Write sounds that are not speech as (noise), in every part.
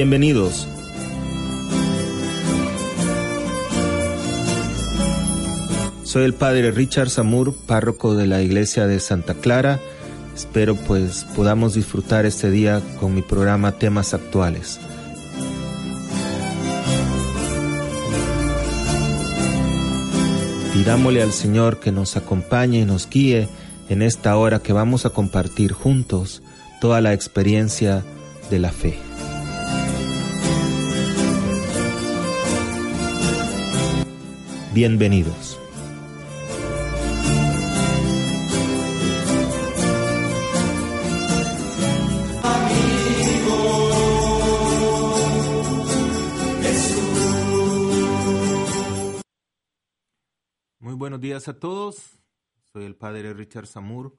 Bienvenidos. Soy el padre Richard Samur, párroco de la iglesia de Santa Clara. Espero pues podamos disfrutar este día con mi programa Temas Actuales. Pidámosle al Señor que nos acompañe y nos guíe en esta hora que vamos a compartir juntos toda la experiencia de la fe. Bienvenidos. Muy buenos días a todos. Soy el padre Richard Samur,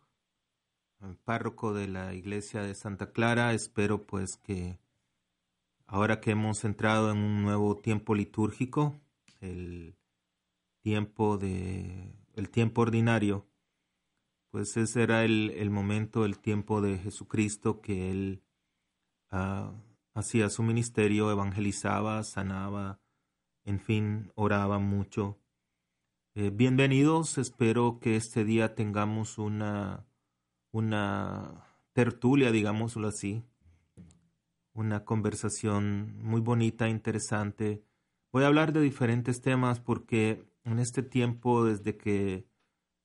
párroco de la iglesia de Santa Clara. Espero pues que ahora que hemos entrado en un nuevo tiempo litúrgico, el tiempo de el tiempo ordinario, pues ese era el, momento, el tiempo de Jesucristo que él ah, hacía su ministerio, evangelizaba, sanaba, en fin, oraba mucho eh, bienvenidos, espero que este día tengamos una, una tertulia, digámoslo así, una conversación muy bonita, interesante. Voy a hablar de diferentes temas porque en este tiempo, desde que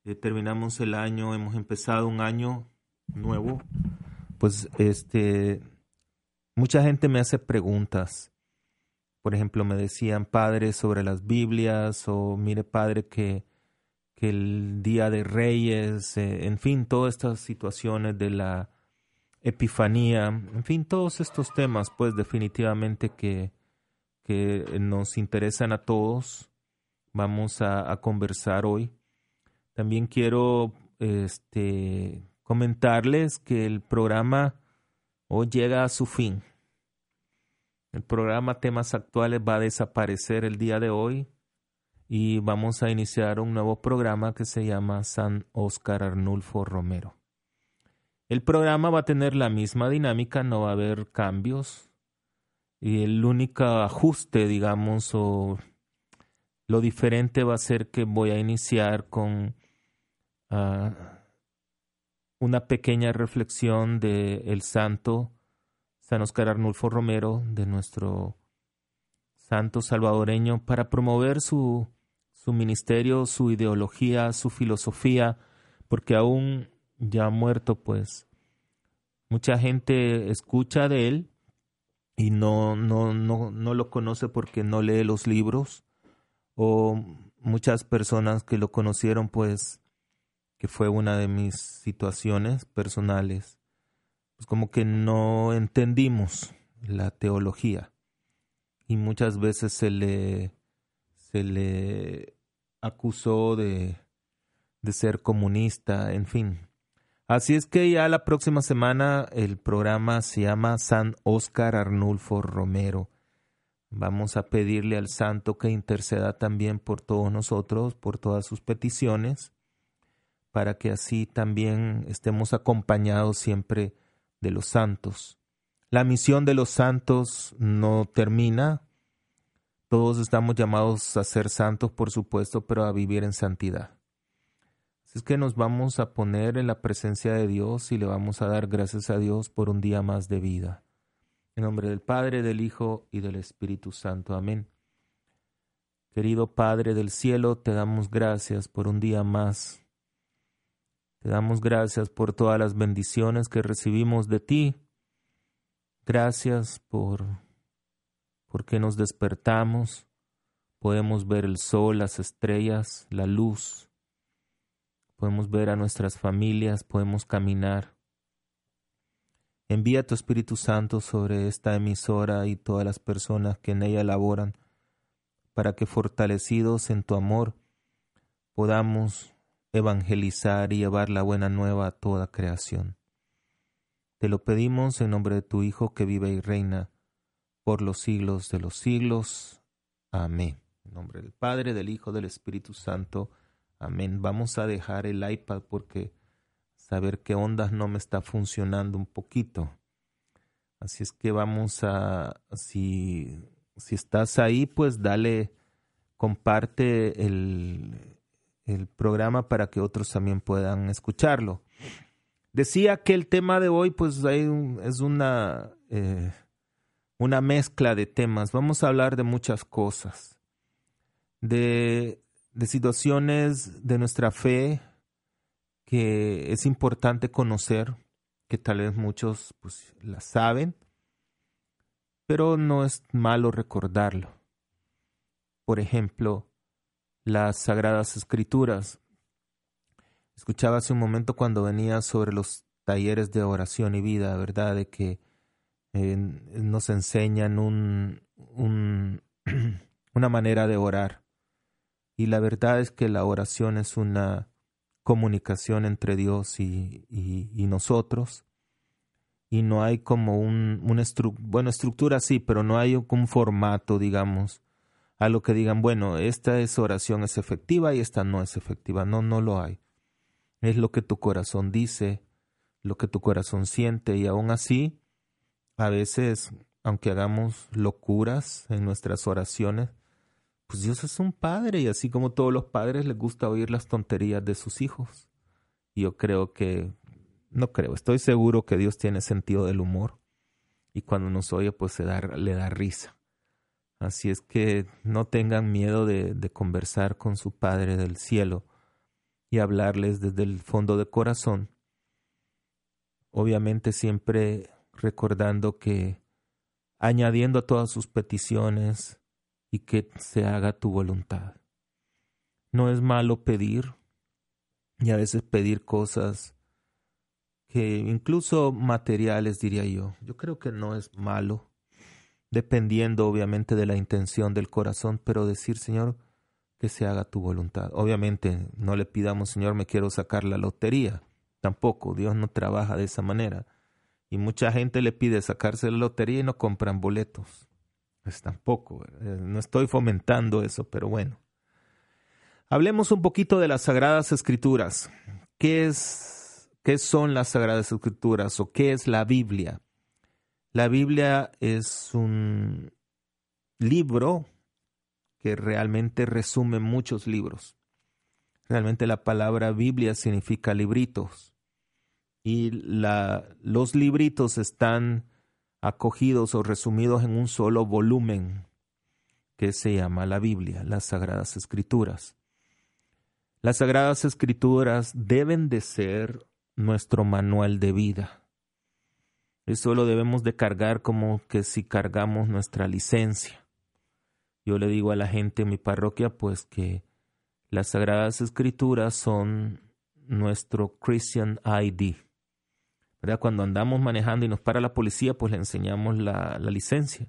eh, terminamos el año, hemos empezado un año nuevo, pues este, mucha gente me hace preguntas por ejemplo, me decían padre sobre las Biblias o mire padre que, que el Día de Reyes, eh, en fin, todas estas situaciones de la Epifanía, en fin, todos estos temas, pues definitivamente que, que nos interesan a todos. Vamos a, conversar hoy. También quiero este, comentarles que el programa hoy llega a su fin. El programa Temas Actuales va a desaparecer el día de hoy y vamos a iniciar un nuevo programa que se llama San Oscar Arnulfo Romero. El programa va a tener la misma dinámica, no va a haber cambios y el único ajuste, digamos, o lo diferente va a ser que voy a iniciar con ah, una pequeña reflexión de el santo San Oscar Arnulfo Romero, de nuestro santo salvadoreño, para promover su, su ministerio, su ideología, su filosofía, porque aún ya muerto, pues. Mucha gente escucha de él y no, no, no, no lo conoce porque no lee los libros, o muchas personas que lo conocieron, pues, que fue una de mis situaciones personales, pues como que no entendimos la teología y muchas veces se le, se le acusó de, de ser comunista, en fin. Así es que ya la próxima semana el programa se llama San Óscar Arnulfo Romero. Vamos a pedirle al santo que interceda también por todos nosotros, por todas sus peticiones, para que así también estemos acompañados siempre de los santos. La misión de los santos no termina. Todos estamos llamados a ser santos, por supuesto, pero a vivir en santidad. Así es que nos vamos a poner en la presencia de Dios y le vamos a dar gracias a Dios por un día más de vida. En nombre del Padre, del Hijo y del Espíritu Santo. Amén. Querido Padre del cielo, te damos gracias por un día más te damos gracias por todas las bendiciones que recibimos de ti. Gracias por porque nos despertamos, podemos ver el sol, las estrellas, la luz. Podemos ver a nuestras familias, podemos caminar. Envía tu Espíritu Santo sobre esta emisora y todas las personas que en ella laboran, para que fortalecidos en tu amor podamos evangelizar y llevar la buena nueva a toda creación. Te lo pedimos en nombre de tu Hijo que vive y reina por los siglos de los siglos. Amén. En nombre del Padre, del Hijo, del Espíritu Santo. Amén. Vamos a dejar el iPad porque saber qué ondas no me está funcionando un poquito. Así es que vamos a, si, si estás ahí, pues dale, comparte el, el programa para que otros también puedan escucharlo. Decía que el tema de hoy, pues hay es una, eh, una mezcla de temas. Vamos a hablar de muchas cosas, de, de situaciones de nuestra fe que es importante conocer, que tal vez muchos pues la saben, pero no es malo recordarlo. Por ejemplo, las sagradas escrituras. Escuchaba hace un momento cuando venía sobre los talleres de oración y vida, ¿verdad? De que nos enseñan un, (clears throat) una manera de orar. Y la verdad es que la oración es una comunicación entre Dios y, nosotros. Y no hay como un, una bueno, estructura sí, pero no hay un formato, digamos, a lo que digan, bueno, esta es oración es efectiva y esta no es efectiva. No, no lo hay. Es lo que tu corazón dice, lo que tu corazón siente y aún así, a veces, aunque hagamos locuras en nuestras oraciones, pues Dios es un padre y así como todos los padres les gusta oír las tonterías de sus hijos. Yo creo que, no creo, estoy seguro que Dios tiene sentido del humor y cuando nos oye pues se da, le da risa. Así es que no tengan miedo de conversar con su Padre del cielo y hablarles desde el fondo de corazón. Obviamente siempre recordando que añadiendo a todas sus peticiones, y que se haga tu voluntad. No es malo pedir y a veces pedir cosas que incluso materiales diría yo. Yo creo que no es malo, dependiendo obviamente de la intención del corazón, pero decir, Señor, que se haga tu voluntad. Obviamente no le pidamos, Señor, me quiero sacar la lotería. Tampoco, Dios no trabaja de esa manera. Y mucha gente le pide sacarse la lotería y no compran boletos. Pues tampoco, eh, no estoy fomentando eso, pero bueno. Hablemos un poquito de las Sagradas Escrituras. ¿Qué, es, ¿Qué son las Sagradas Escrituras o qué es la Biblia? La Biblia es un libro que realmente resume muchos libros. Realmente la palabra Biblia significa libritos. Y la, los libritos están acogidos o resumidos en un solo volumen que se llama la Biblia, las Sagradas Escrituras. Las Sagradas Escrituras deben de ser nuestro manual de vida. Eso lo debemos de cargar como que si cargamos nuestra licencia. Yo le digo a la gente en mi parroquia pues que las Sagradas Escrituras son nuestro Christian ID. Cuando andamos manejando y nos para la policía, pues le enseñamos la, licencia.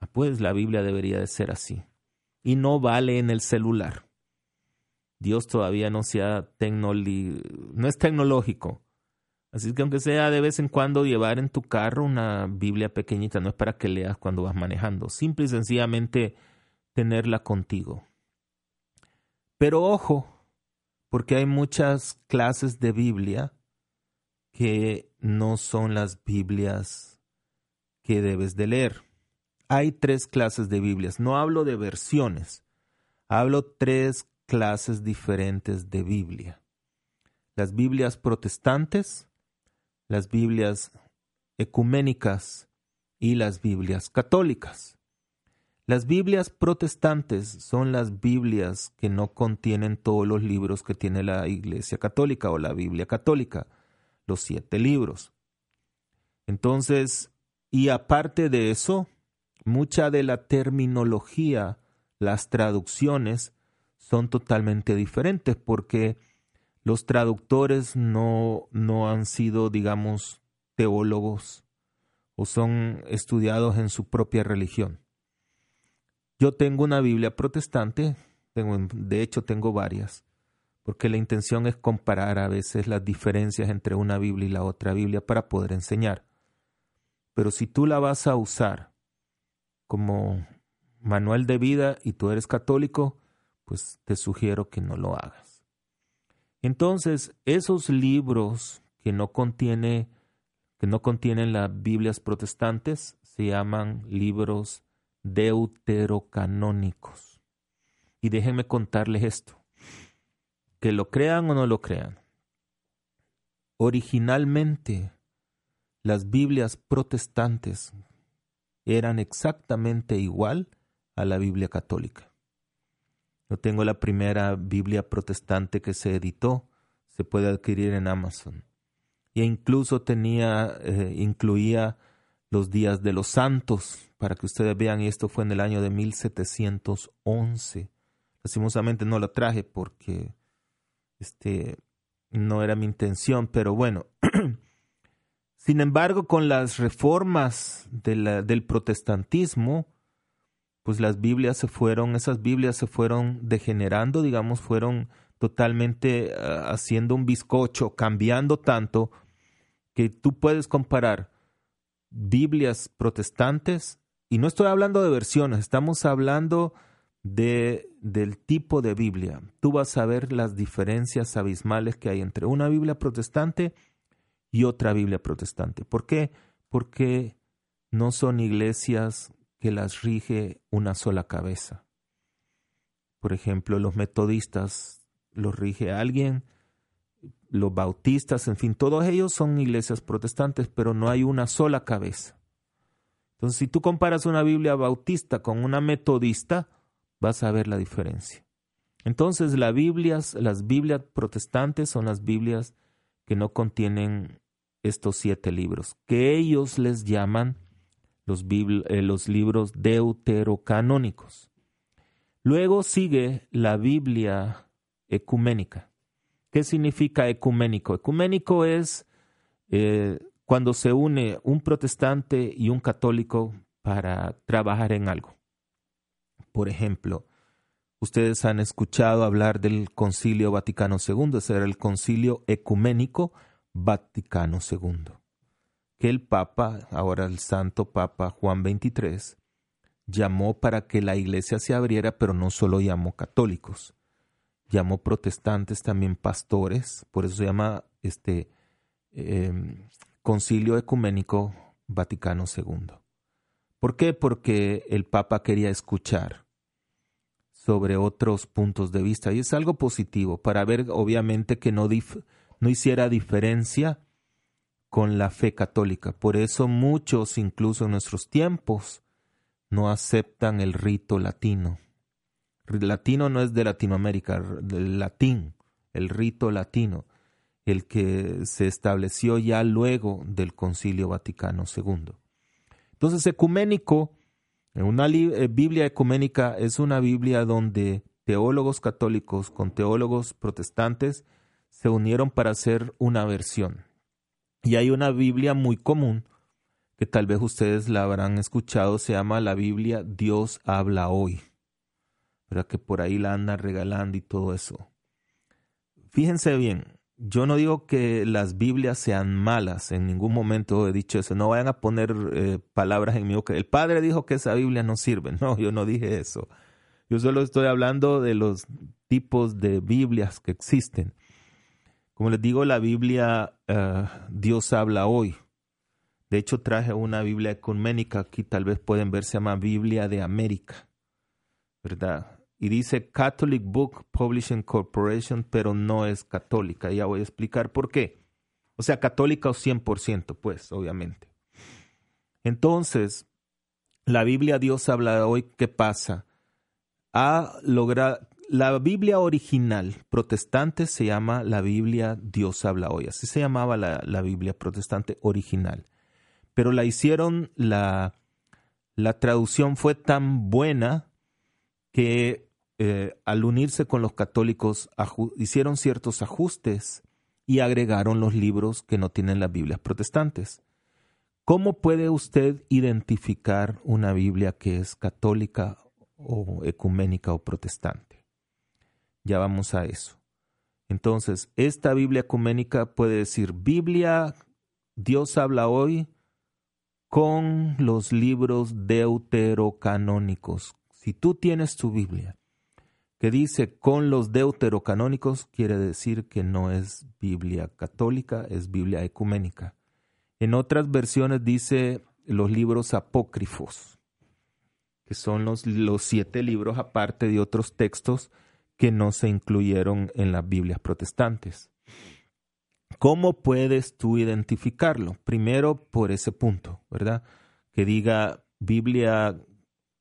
Ah, pues la Biblia debería de ser así. Y no vale en el celular. Dios todavía no sea no es tecnológico. Así que aunque sea de vez en cuando llevar en tu carro una Biblia pequeñita, no es para que leas cuando vas manejando. Simple y sencillamente tenerla contigo. Pero ojo, porque hay muchas clases de Biblia que no son las Biblias que debes de leer. Hay tres clases de Biblias. No hablo de versiones. Hablo tres clases diferentes de Biblia. Las Biblias protestantes, las Biblias ecuménicas y las Biblias católicas. Las Biblias protestantes son las Biblias que no contienen todos los libros que tiene la Iglesia Católica o la Biblia Católica los siete libros. Entonces, y aparte de eso, mucha de la terminología, las traducciones, son totalmente diferentes porque los traductores no, no han sido, digamos, teólogos o son estudiados en su propia religión. Yo tengo una Biblia protestante, tengo, de hecho tengo varias, porque la intención es comparar a veces las diferencias entre una Biblia y la otra Biblia para poder enseñar. Pero si tú la vas a usar como manual de vida y tú eres católico, pues te sugiero que no lo hagas. Entonces, esos libros que no contiene que no contienen las Biblias protestantes se llaman libros deuterocanónicos. Y déjenme contarles esto, que lo crean o no lo crean. Originalmente, las Biblias protestantes eran exactamente igual a la Biblia católica. Yo tengo la primera Biblia protestante que se editó, se puede adquirir en Amazon. E incluso tenía, eh, incluía los días de los santos, para que ustedes vean, y esto fue en el año de 1711. Lastimosamente no la traje porque este, no era mi intención, pero bueno. (clears throat) Sin embargo, con las reformas del protestantismo, pues las Biblias se fueron, esas Biblias se fueron degenerando, digamos, fueron totalmente ah, haciendo un bizcocho, cambiando tanto que tú puedes comparar Biblias protestantes, y no estoy hablando de versiones, estamos hablando de, del tipo de Biblia. Tú vas a ver las diferencias abismales que hay entre una Biblia protestante y otra Biblia protestante. ¿Por qué? Porque no son iglesias que las rige una sola cabeza. Por ejemplo, los metodistas los rige alguien, los bautistas, en fin, todos ellos son iglesias protestantes, pero no hay una sola cabeza. Entonces, si tú comparas una Biblia bautista con una metodista, vas a ver la diferencia. Entonces, las Biblias, protestantes son las Biblias que no contienen estos siete libros, que ellos les llaman los, eh, libros deuterocanónicos. Luego sigue la Biblia ecuménica. ¿Qué significa ecuménico? Ecuménico es eh, cuando se une un protestante y un católico para trabajar en algo. Por ejemplo, ustedes han escuchado hablar del Concilio Vaticano II, ese era el Concilio Ecuménico Vaticano II que el Papa, ahora el Santo Papa Juan XXIII, llamó para que la iglesia se abriera, pero no solo llamó católicos, llamó protestantes también pastores, por eso se llama este em, Concilio Ecuménico Vaticano II. ¿Por qué? Porque el Papa quería escuchar sobre otros puntos de vista y es algo positivo para ver obviamente que no, no hiciera diferencia con la fe católica. Por eso muchos, incluso en nuestros tiempos, no aceptan el rito latino. El latino no es de Latinoamérica, del latín, el rito latino, el que se estableció ya luego del Concilio Vaticano II. Entonces, ecuménico, una eh, Biblia ecuménica es una Biblia donde teólogos católicos con teólogos protestantes se unieron para hacer una versión. Y hay una Biblia muy común, que tal vez ustedes la habrán escuchado, se llama la Biblia Dios habla hoy. ¿Verdad? Que por ahí la andan regalando y todo eso. Fíjense bien, yo no digo que las Biblias sean malas, en ningún momento he dicho eso, no vayan a poner eh, palabras en mi boca. El Padre dijo que esa Biblia no sirve, (laughs) no, yo no dije eso. Yo solo estoy hablando de los tipos de Biblias que existen. Como les digo, la Biblia eh, Dios habla hoy. De hecho, traje una Biblia ecuménica, aquí tal vez pueden ver, se llama Biblia de América, ¿verdad? Y dice Catholic Book Publishing Corporation, pero no es católica. Ya voy a explicar por qué. O sea, católica o 100%, pues, obviamente. Entonces, la Biblia Dios habla hoy, ¿qué pasa? Ha logrado, la Biblia original protestante se llama la Biblia Dios habla hoy. Así se llamaba la, Biblia protestante original. Pero la hicieron, la, la traducción fue tan buena que eh, al unirse con los católicos hicieron ciertos ajustes y agregaron los libros que no tienen las Biblias protestantes. ¿Cómo puede usted identificar una Biblia que es católica o ecuménica o protestante? Ya vamos a eso. Entonces, esta Biblia ecuménica puede decir Biblia, Dios habla hoy con los libros deuterocanónicos. Si tú tienes tu Biblia que dice con los deuterocanónicos, quiere decir que no es Biblia católica, es Biblia ecuménica. En otras versiones dice los libros apócrifos, que son los, los siete libros aparte de otros textos que no se incluyeron en las Biblias protestantes. ¿Cómo puedes tú identificarlo? Primero por ese punto, ¿verdad? Que diga Biblia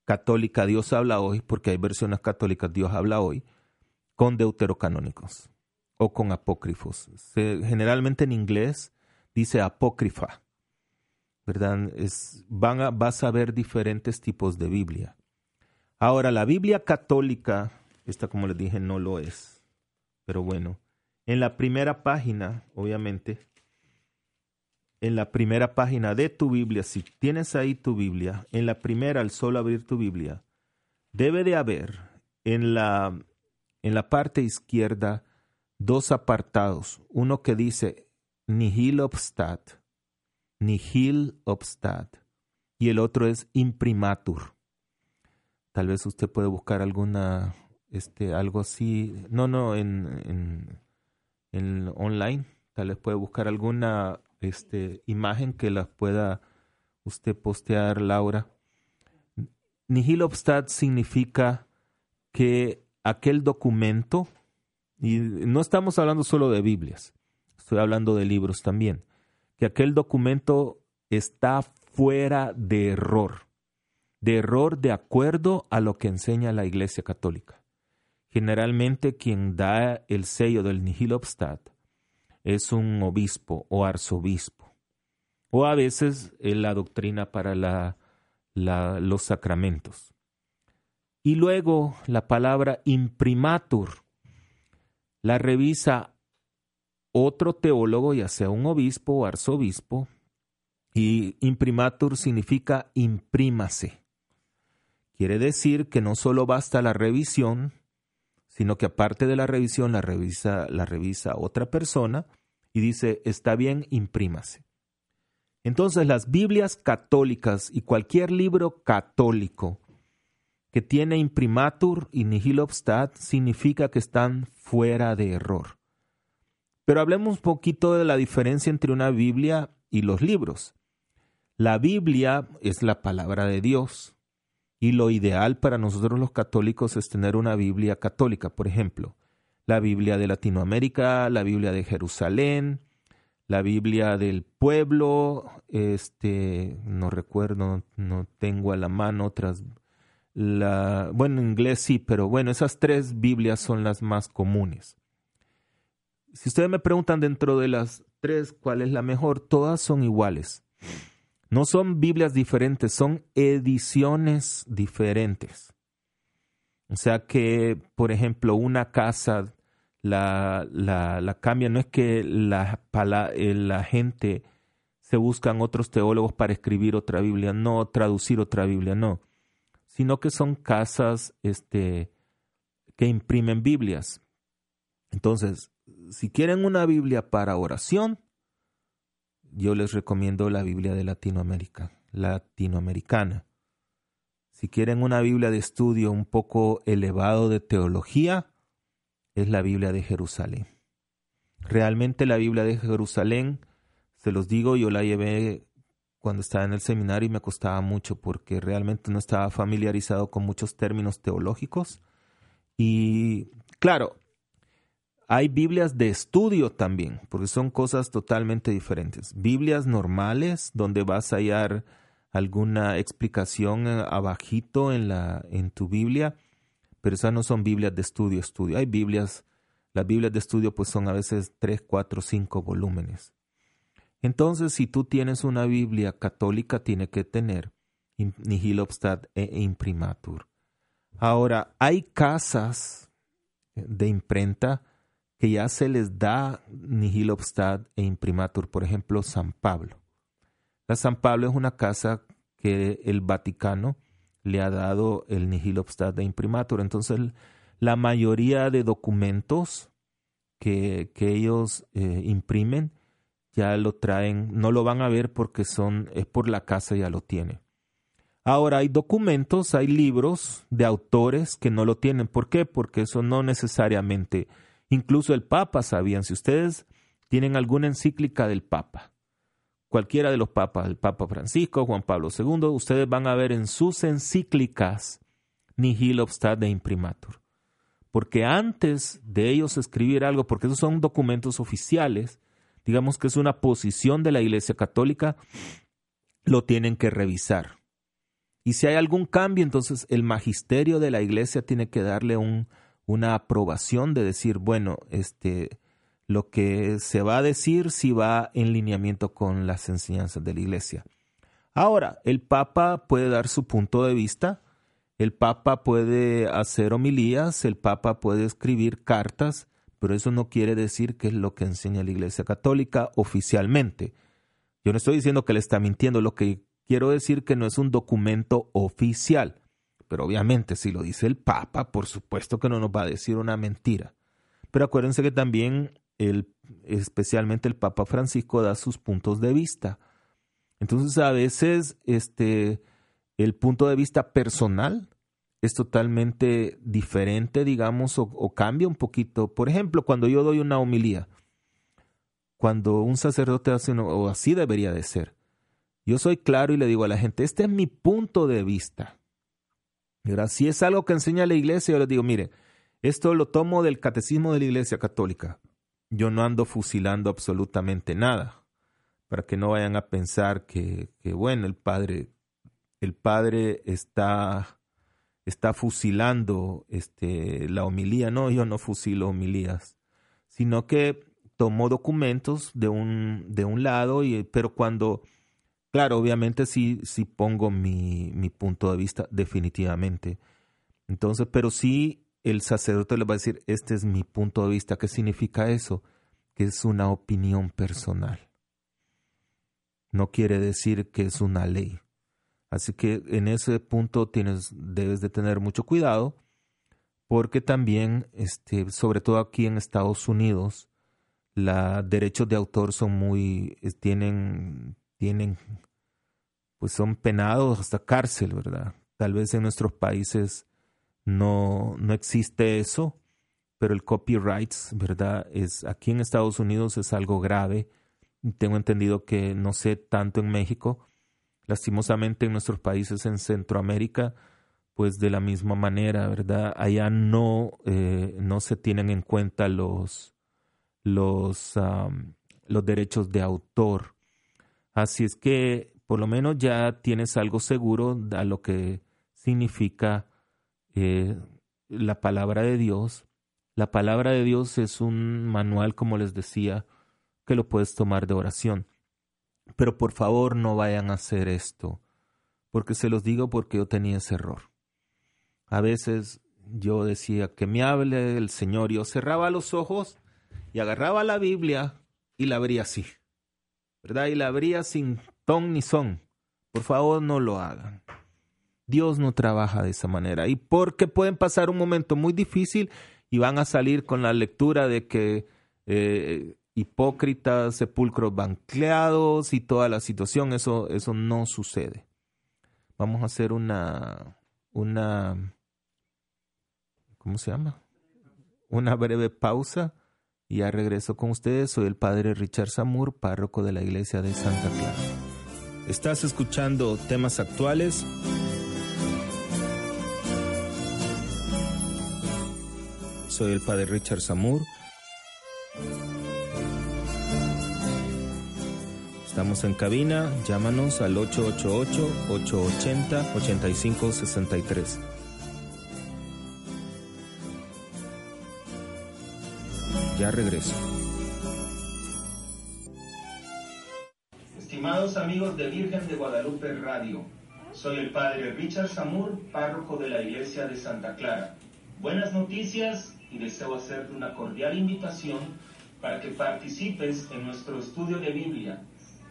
católica Dios habla hoy, porque hay versiones católicas Dios habla hoy, con deuterocanónicos o con apócrifos. generalmente en inglés dice apócrifa, ¿verdad? Es, vas a ver diferentes tipos de Biblia. Ahora, la Biblia católica, esta como les dije, no lo es, pero bueno, en la primera página, obviamente, en la primera página de tu Biblia, si tienes ahí tu Biblia, en la primera, al solo abrir tu Biblia, debe de haber en la, en la parte izquierda dos apartados. Uno que dice nihil obstat, nihil obstat, y el otro es imprimatur. Tal vez usted puede buscar alguna, este, algo así, no, no, en en online. Tal vez puede buscar alguna este, imagen que la pueda usted postear, Laura. Nihil obstat significa que aquel documento, y no estamos hablando solo de Biblias, estoy hablando de libros también, que aquel documento está fuera de error, de error de acuerdo a lo que enseña la Iglesia Católica. Generalmente quien da el sello del nihil obstat es un obispo o arzobispo, o a veces la doctrina para la, los sacramentos. Y luego la palabra imprimatur la revisa otro teólogo, ya sea un obispo o arzobispo, y imprimatur significa imprímase. Quiere decir que no solo basta la revisión, sino que aparte de la revisión la revisa, la revisa otra persona y dice, está bien, imprímase. Entonces las Biblias católicas y cualquier libro católico que tiene imprimatur y nihil obstat significa que están fuera de error. Pero hablemos un poquito de la diferencia entre una Biblia y los libros. La Biblia es la palabra de Dios y lo ideal para nosotros los católicos es tener una Biblia católica, por ejemplo, la Biblia de Latinoamérica, la Biblia de Jerusalén, la Biblia del pueblo, este, no recuerdo, no tengo a la mano otras, la, bueno, en inglés sí, pero bueno, esas tres Biblias son las más comunes. Si ustedes me preguntan dentro de las tres cuál es la mejor, todas son iguales. No son Biblias diferentes, son ediciones diferentes. O sea que, por ejemplo, una casa la, la, cambia, no es que la, eh, la gente se buscan otros teólogos para escribir otra Biblia, no traducir otra Biblia, no, sino que son casas este, que imprimen Biblias. Entonces, si quieren una Biblia para oración, yo les recomiendo la Biblia de Latinoamérica, latinoamericana. Si quieren una Biblia de estudio un poco elevado de teología, es la Biblia de Jerusalén. Realmente la Biblia de Jerusalén, se los digo, yo la llevé cuando estaba en el seminario y me costaba mucho porque realmente no estaba familiarizado con muchos términos teológicos. Y claro, hay Biblias de estudio también, porque son cosas totalmente diferentes. Biblias normales, donde vas a hallar alguna explicación eh, abajito en, la, en tu Biblia, pero esas no son Biblias de estudio, estudio. Hay Biblias, las Biblias de estudio pues son a veces tres, cuatro, cinco volúmenes. Entonces, si tú tienes una Biblia católica, tiene que tener nihil obstat e imprimatur. Ahora, hay casas de imprenta que ya se les da nihil obstat e imprimatur, por ejemplo, San Pablo. La San Pablo es una casa que el Vaticano le ha dado el nihil obstat e imprimatur. Entonces, la mayoría de documentos que, que ellos eh, imprimen ya lo traen, no lo van a ver porque son, es por la casa, ya lo tiene. Ahora hay documentos, hay libros de autores que no lo tienen. ¿Por qué? Porque eso no necesariamente Incluso el Papa sabían, si ustedes tienen alguna encíclica del Papa, cualquiera de los papas, el Papa Francisco, Juan Pablo II, ustedes van a ver en sus encíclicas nihil obstat de imprimatur. Porque antes de ellos escribir algo, porque esos son documentos oficiales, digamos que es una posición de la Iglesia Católica, lo tienen que revisar. Y si hay algún cambio, entonces el magisterio de la Iglesia tiene que darle un, una aprobación de decir, bueno, este, lo que se va a decir si va en lineamiento con las enseñanzas de la Iglesia. Ahora, el Papa puede dar su punto de vista, el Papa puede hacer homilías, el Papa puede escribir cartas, pero eso no quiere decir que es lo que enseña la Iglesia Católica oficialmente. Yo no estoy diciendo que le está mintiendo, lo que quiero decir que no es un documento oficial. Pero obviamente si lo dice el Papa, por supuesto que no nos va a decir una mentira. Pero acuérdense que también el, especialmente el Papa Francisco da sus puntos de vista. Entonces a veces este, el punto de vista personal es totalmente diferente, digamos, o, cambia un poquito. Por ejemplo, cuando yo doy una homilía, cuando un sacerdote hace uno, o así debería de ser, yo soy claro y le digo a la gente, este es mi punto de vista. Si es algo que enseña la iglesia, yo les digo, mire, esto lo tomo del catecismo de la iglesia católica yo no ando fusilando absolutamente nada, para que no vayan a pensar que, bueno, el padre, el padre está, está fusilando este, la homilía. No, yo no fusilo homilías, sino que tomo documentos de un, de un lado, y, pero cuando, claro, obviamente sí, sí pongo mi, mi punto de vista definitivamente. Entonces, pero sí el sacerdote le va a decir, este es mi punto de vista. ¿Qué significa eso? Que es una opinión personal. No quiere decir que es una ley. Así que en ese punto tienes, debes de tener mucho cuidado, porque también, este, sobre todo aquí en Estados Unidos, los derechos de autor son muy, tienen, tienen, pues son penados hasta cárcel, ¿verdad? Tal vez en nuestros países no, no existe eso, pero el copyright, ¿verdad? Es, aquí en Estados Unidos es algo grave. Tengo entendido que no sé tanto en México. Lastimosamente en nuestros países en Centroamérica, pues de la misma manera, ¿verdad? Allá no, eh, no se tienen en cuenta los, los, los derechos de autor. Así es que por lo menos ya tienes algo seguro a lo que significa eh, la palabra de Dios. La palabra de Dios es un manual, como les decía, que lo puedes tomar de oración. Pero por favor no vayan a hacer esto, porque se los digo porque yo tenía ese error. A veces yo decía que me hable el Señor, yo cerraba los ojos y agarraba la Biblia y la abría así, ¿verdad? Y la abría sin ton ni son. Por favor no lo hagan. Dios no trabaja de esa manera. Y porque pueden pasar un momento muy difícil y van a salir con la lectura de que eh, hipócritas, sepulcros banqueados y toda la situación, eso, eso no sucede. Vamos a hacer una, una, ¿cómo se llama? Una breve pausa y ya regreso con ustedes. Soy el padre Richard Samur, párroco de la iglesia de Santa Clara. Estás escuchando temas actuales Soy el padre Richard Samur. Estamos en cabina, llámanos al 888-880-8563. Regreso. Estimados amigos de Virgen de Guadalupe Radio, soy el padre Richard Samur, párroco de la iglesia de Santa Clara. Buenas noticias y deseo hacerte una cordial invitación para que participes en nuestro estudio de Biblia,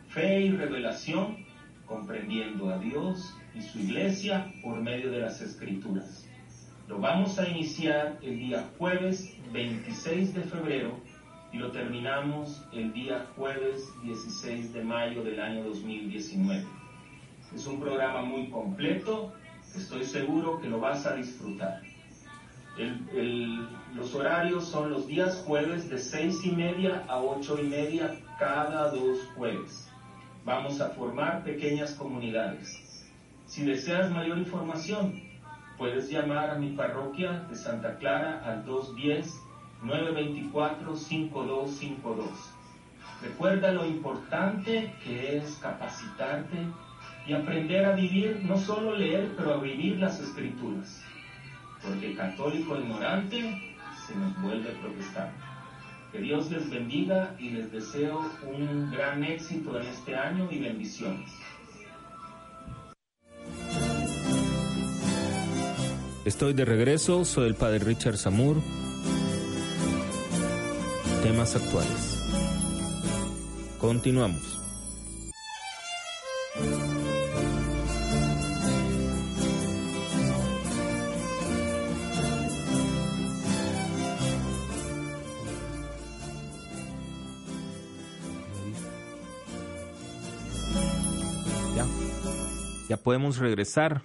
Fe y Revelación, comprendiendo a Dios y su iglesia por medio de las Escrituras. Lo vamos a iniciar el día jueves 26 de febrero y lo terminamos el día jueves 16 de mayo del año 2019. Es un programa muy completo, estoy seguro que lo vas a disfrutar los horarios son los días jueves de seis y media a ocho y media cada dos jueves. Vamos a formar pequeñas comunidades. Si deseas mayor información, puedes llamar a mi parroquia de Santa Clara al 210-924-5252. Recuerda lo importante que es capacitarte y aprender a vivir, no solo leer, pero a vivir las escrituras. Porque el católico ignorante se nos vuelve protestante. Que Dios les bendiga y les deseo un gran éxito en este año y bendiciones. Estoy de regreso, soy el padre Richard Samur. Temas actuales. Continuamos. Ya, ya podemos regresar.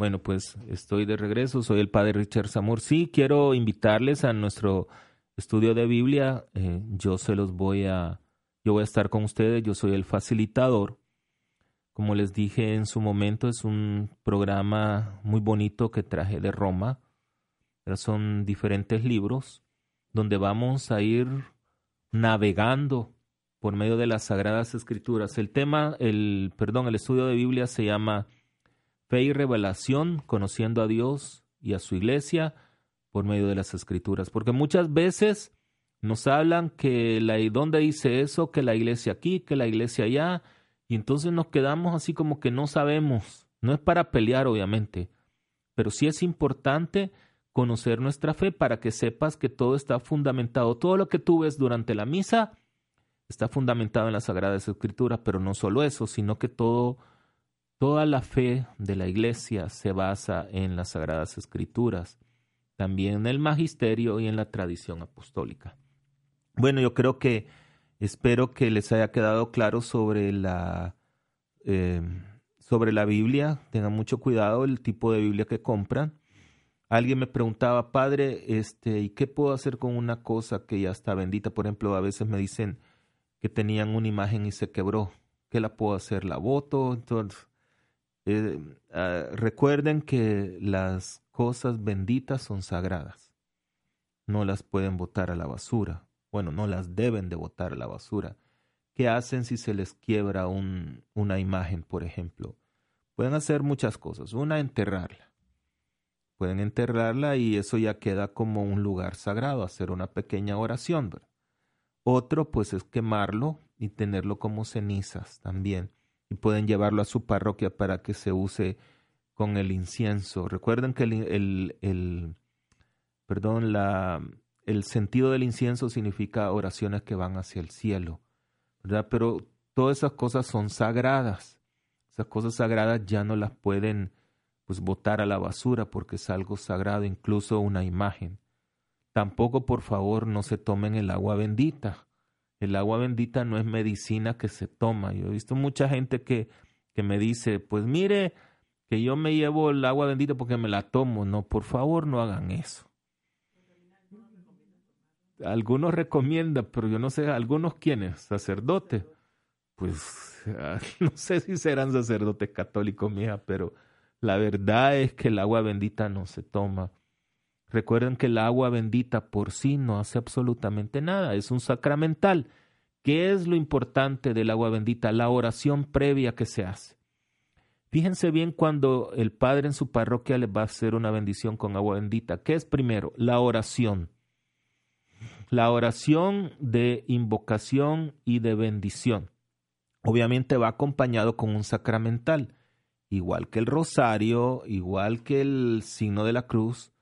Bueno, pues estoy de regreso, soy el padre Richard Samur. Sí, quiero invitarles a nuestro estudio de Biblia. Eh, yo se los voy a, yo voy a estar con ustedes, yo soy el facilitador. Como les dije en su momento, es un programa muy bonito que traje de Roma. Son diferentes libros donde vamos a ir navegando por medio de las sagradas escrituras. El tema, el perdón, el estudio de Biblia se llama Fe y revelación, conociendo a Dios y a su iglesia por medio de las escrituras. Porque muchas veces nos hablan que la dónde dice eso, que la iglesia aquí, que la iglesia allá, y entonces nos quedamos así como que no sabemos. No es para pelear, obviamente, pero sí es importante conocer nuestra fe para que sepas que todo está fundamentado. Todo lo que tú ves durante la misa está fundamentado en las Sagradas Escrituras, pero no solo eso, sino que todo Toda la fe de la Iglesia se basa en las Sagradas Escrituras, también en el magisterio y en la tradición apostólica. Bueno, yo creo que espero que les haya quedado claro sobre la, eh, sobre la Biblia. Tengan mucho cuidado el tipo de Biblia que compran. Alguien me preguntaba, padre, este, ¿y qué puedo hacer con una cosa que ya está bendita? Por ejemplo, a veces me dicen que tenían una imagen y se quebró. ¿Qué la puedo hacer? ¿La voto? Entonces, eh, ah, recuerden que las cosas benditas son sagradas. No las pueden botar a la basura. Bueno, no las deben de botar a la basura. ¿Qué hacen si se les quiebra un, una imagen, por ejemplo? Pueden hacer muchas cosas. Una, enterrarla. Pueden enterrarla y eso ya queda como un lugar sagrado, hacer una pequeña oración. Otro, pues, es quemarlo y tenerlo como cenizas también y pueden llevarlo a su parroquia para que se use con el incienso. Recuerden que el, el, perdón, la, el sentido del incienso significa oraciones que van hacia el cielo, ¿verdad? Pero todas esas cosas son sagradas. Esas cosas sagradas ya no las pueden pues botar a la basura porque es algo sagrado, incluso una imagen. Tampoco, por favor, no se tomen el agua bendita. El agua bendita no es medicina que se toma. Yo he visto mucha gente que, que me dice, pues mire, que yo me llevo el agua bendita porque me la tomo. No, por favor, no hagan eso. Algunos recomiendan, pero yo no sé, algunos quiénes, sacerdotes. Pues (laughs) no sé si serán sacerdotes católicos, mija, pero la verdad es que el agua bendita no se toma. Recuerden que el agua bendita por sí no hace absolutamente nada, es un sacramental. ¿Qué es lo importante del agua bendita? La oración previa que se hace. Fíjense bien cuando el Padre en su parroquia les va a hacer una bendición con agua bendita. ¿Qué es primero? La oración. La oración de invocación y de bendición. Obviamente va acompañado con un sacramental, igual que el rosario, igual que el signo de la cruz,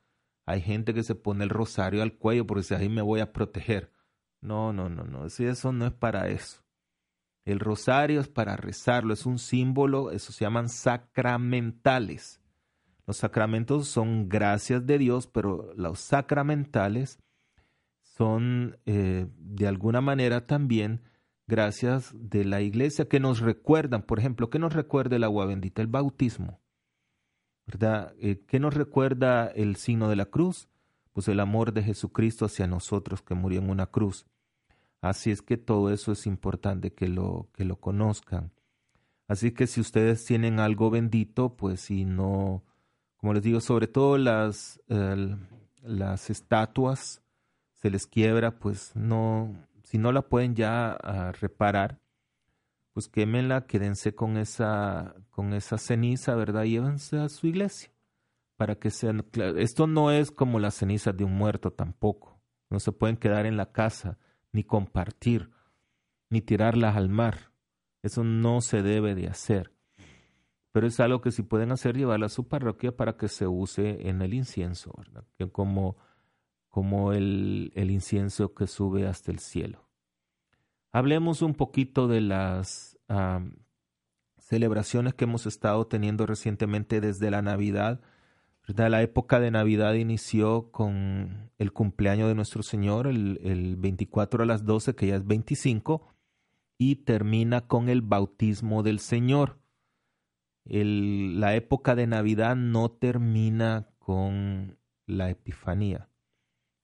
hay gente que se pone el rosario al cuello porque dice, ahí me voy a proteger. No, no, no, no, eso no es para eso. El rosario es para rezarlo, es un símbolo, eso se llaman sacramentales. Los sacramentos son gracias de Dios, pero los sacramentales son eh, de alguna manera también gracias de la iglesia que nos recuerdan, por ejemplo, ¿qué nos recuerda el agua bendita? El bautismo. ¿Verdad? Eh, ¿Qué nos recuerda el signo de la cruz? Pues el amor de Jesucristo hacia nosotros que murió en una cruz. Así es que todo eso es importante que lo, que lo conozcan. Así que si ustedes tienen algo bendito, pues si no, como les digo, sobre todo las, las estatuas se les quiebra, pues no, si no la pueden ya ah, reparar, pues quémenla, quédense con esa, con esa ceniza, ¿verdad? Llévense a su iglesia para que sean. Esto no es como las cenizas de un muerto tampoco. No se pueden quedar en la casa, ni compartir, ni tirarlas al mar. Eso no se debe de hacer. Pero es algo que si pueden hacer, llevarla a su parroquia para que se use en el incienso, ¿verdad? Como, como el, el incienso que sube hasta el cielo. Hablemos un poquito de las celebraciones que hemos estado teniendo recientemente desde la Navidad la época de Navidad inició con el cumpleaños de nuestro Señor, el, 24 a las 12, que ya es 25, y termina con el bautismo del Señor. la época de Navidad no termina con la Epifanía,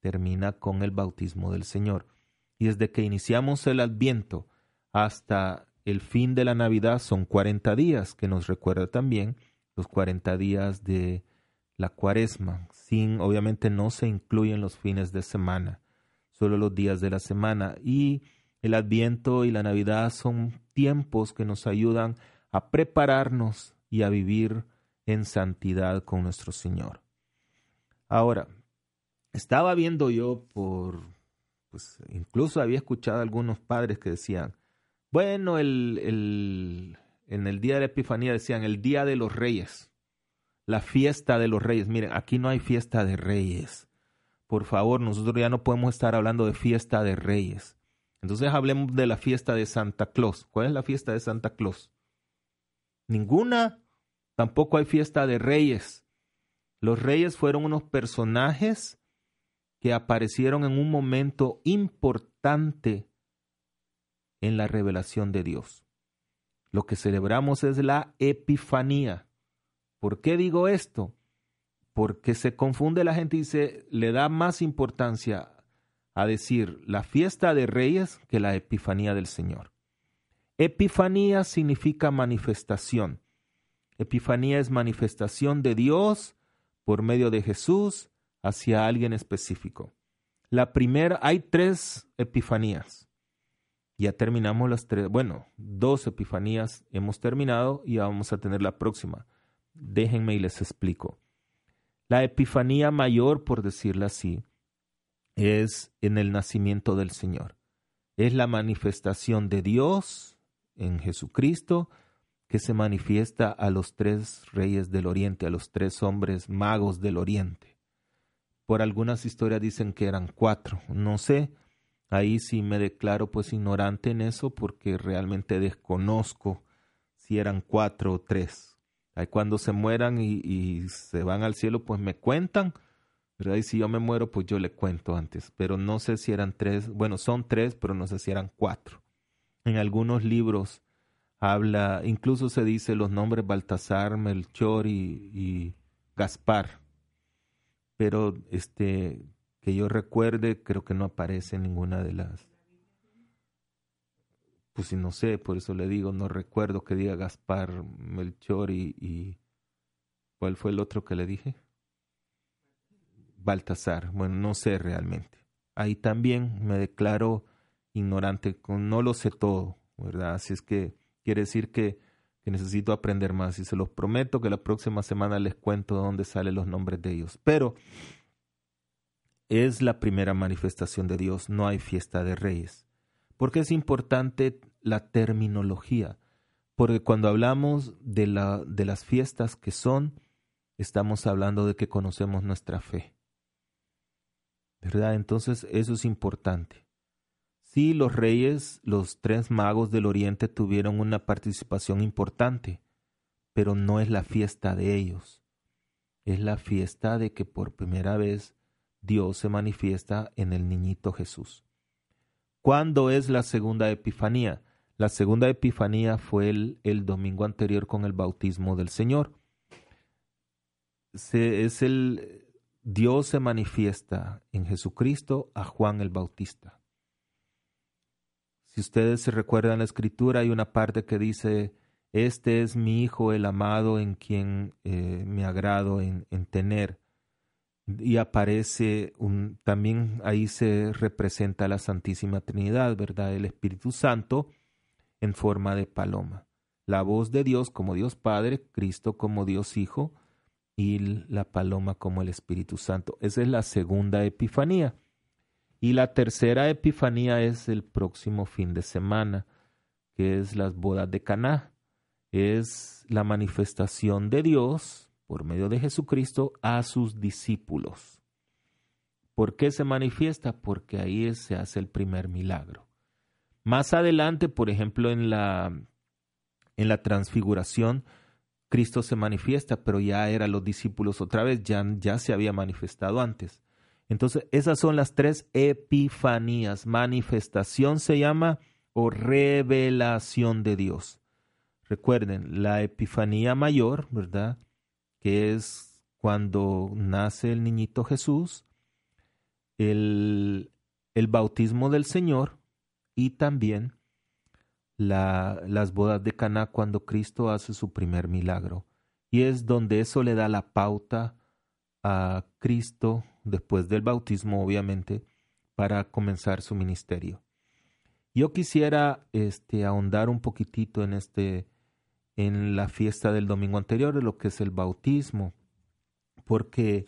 termina con el bautismo del Señor. Y desde que iniciamos el Adviento hasta el fin de la Navidad son 40 días, que nos recuerda también los 40 días de la cuaresma, sin, obviamente no se incluyen los fines de semana, solo los días de la semana. Y el Adviento y la Navidad son tiempos que nos ayudan a prepararnos y a vivir en santidad con nuestro Señor. Ahora, estaba viendo yo por, pues incluso había escuchado a algunos padres que decían, bueno, el, el, en el día de la Epifanía decían el día de los reyes la fiesta de los reyes. Miren, aquí no hay fiesta de reyes. Por favor, nosotros ya no podemos estar hablando de fiesta de reyes. Entonces hablemos de la fiesta de Santa Claus. ¿Cuál es la fiesta de Santa Claus? Ninguna. Tampoco hay fiesta de reyes. Los reyes fueron unos personajes que aparecieron en un momento importante en la revelación de Dios. Lo que celebramos es la Epifanía. ¿Por qué digo esto? Porque se confunde la gente y se le da más importancia a decir la fiesta de reyes que la epifanía del Señor. Epifanía significa manifestación. Epifanía es manifestación de Dios por medio de Jesús hacia alguien específico. La primera, hay tres epifanías. Ya terminamos las tres, bueno, dos epifanías hemos terminado y vamos a tener la próxima. Déjenme y les explico. La Epifanía mayor, por decirlo así, es en el nacimiento del Señor. Es la manifestación de Dios en Jesucristo que se manifiesta a los tres reyes del Oriente, a los tres hombres magos del Oriente. Por algunas historias dicen que eran cuatro, no sé, ahí sí me declaro pues ignorante en eso porque realmente desconozco si eran cuatro o tres. Ahí cuando se mueran y, se van al cielo, pues me cuentan, si yo me muero, pues yo le cuento antes. Pero no sé si eran tres, bueno, son tres, pero no sé si eran cuatro. En algunos libros habla, incluso se dice los nombres Baltasar, Melchor y Gaspar. Pero este, que yo recuerde, creo que no aparece ninguna de las pues si no sé, por eso le digo, no recuerdo que diga Gaspar, Melchor y, ¿cuál fue el otro que le dije? Baltasar, bueno, no sé realmente. Ahí también me declaro ignorante, no lo sé todo, ¿verdad? Así es que quiere decir que, que necesito aprender más y se los prometo que la próxima semana les cuento de dónde salen los nombres de ellos. Pero es la primera manifestación de Dios, no hay fiesta de reyes. ¿Por qué es importante la terminología? Porque cuando hablamos de, la, de las fiestas que son, estamos hablando de que conocemos nuestra fe. ¿Verdad? Entonces eso es importante. Sí, los reyes, los tres magos del Oriente tuvieron una participación importante, pero no es la fiesta de ellos. Es la fiesta de que por primera vez Dios se manifiesta en el niñito Jesús. ¿Cuándo es la segunda Epifanía? La segunda Epifanía fue el, el domingo anterior con el bautismo del Señor. Se, es el Dios se manifiesta en Jesucristo a Juan el Bautista. Si ustedes se recuerdan la escritura, hay una parte que dice, este es mi Hijo el amado en quien eh, me agrado en, en, tener. Y aparece un, también ahí se representa la Santísima Trinidad, ¿verdad? El Espíritu Santo en forma de paloma. La voz de Dios como Dios Padre, Cristo como Dios Hijo y la paloma como el Espíritu Santo. Esa es la segunda Epifanía. Y la tercera Epifanía es el próximo fin de semana, que es las bodas de Caná. Es la manifestación de Dios por medio de Jesucristo a sus discípulos. ¿Por qué se manifiesta? Porque ahí se hace el primer milagro. Más adelante, por ejemplo, en la, en la transfiguración, Cristo se manifiesta, pero ya eran los discípulos otra vez, ya, ya se había manifestado antes. Entonces, esas son las tres epifanías. Manifestación se llama o revelación de Dios. Recuerden, la epifanía mayor, ¿verdad? Que es cuando nace el niñito Jesús, el, el bautismo del Señor y también la, las bodas de Caná cuando Cristo hace su primer milagro. Y es donde eso le da la pauta a Cristo después del bautismo, obviamente, para comenzar su ministerio. Yo quisiera este, ahondar un poquitito en este, en la fiesta del domingo anterior, lo que es el bautismo, porque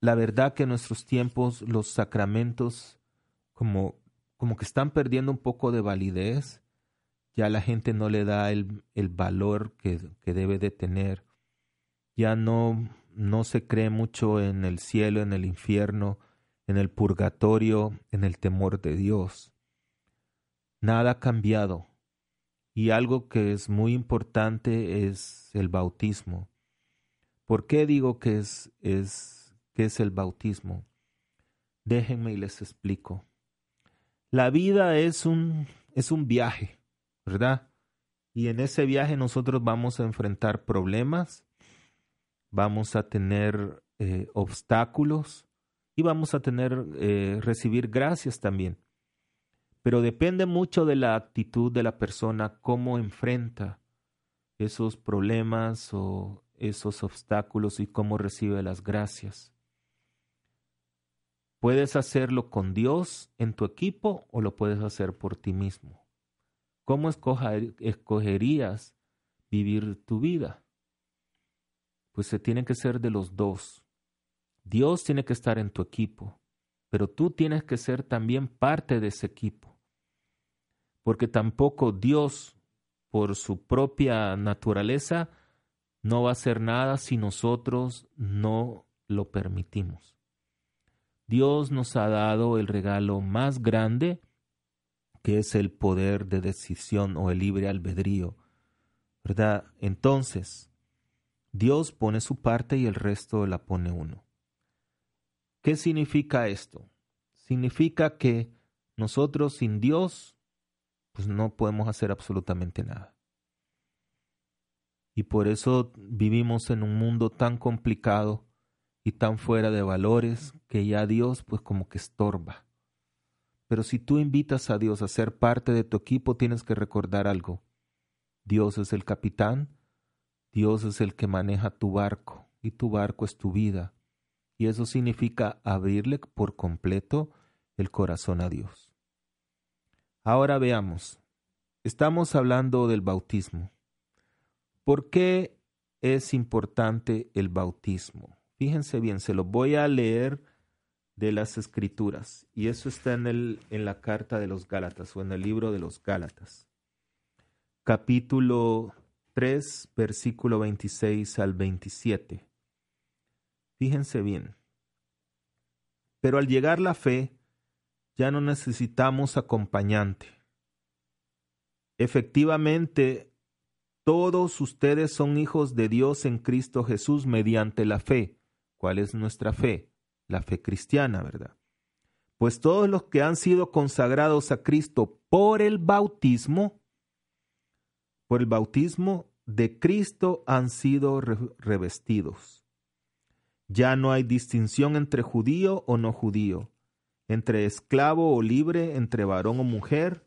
la verdad que en nuestros tiempos los sacramentos como, como que están perdiendo un poco de validez, ya la gente no le da el, el valor que, que debe de tener, ya no, no se cree mucho en el cielo, en el infierno, en el purgatorio, en el temor de Dios. Nada ha cambiado. Y algo que es muy importante es el bautismo. ¿Por qué digo que es, es, que es el bautismo? Déjenme y les explico. La vida es un, es un viaje, ¿verdad? Y en ese viaje nosotros vamos a enfrentar problemas, vamos a tener eh, obstáculos y vamos a tener, eh, recibir gracias también. Pero depende mucho de la actitud de la persona, cómo enfrenta esos problemas o esos obstáculos y cómo recibe las gracias. Puedes hacerlo con Dios en tu equipo o lo puedes hacer por ti mismo. ¿Cómo escogerías vivir tu vida? pues se tiene que ser de los dos. Dios tiene que estar en tu equipo, pero tú tienes que ser también parte de ese equipo. Porque tampoco Dios, por su propia naturaleza, no va a hacer nada si nosotros no lo permitimos. Dios nos ha dado el regalo más grande, que es el poder de decisión o el libre albedrío. ¿Verdad? Entonces, Dios pone su parte y el resto la pone uno. ¿Qué significa esto? Significa que nosotros sin Dios, pues no podemos hacer absolutamente nada. Y por eso vivimos en un mundo tan complicado y tan fuera de valores que ya Dios pues como que estorba. Pero si tú invitas a Dios a ser parte de tu equipo, tienes que recordar algo. Dios es el capitán Dios es el que maneja tu barco y tu barco es tu vida. Y eso significa abrirle por completo el corazón a Dios. Ahora veamos, estamos hablando del bautismo. ¿Por qué es importante el bautismo? Fíjense bien, se lo voy a leer de las escrituras y eso está en, el, en la carta de los Gálatas o en el libro de los Gálatas. Capítulo 3, versículo 26 al 27. Fíjense bien. Pero al llegar la fe, ya no necesitamos acompañante. Efectivamente, todos ustedes son hijos de Dios en Cristo Jesús mediante la fe. ¿Cuál es nuestra fe? La fe cristiana, ¿verdad? Pues todos los que han sido consagrados a Cristo por el bautismo, por el bautismo de Cristo han sido revestidos. Ya no hay distinción entre judío o no judío, entre esclavo o libre, entre varón o mujer,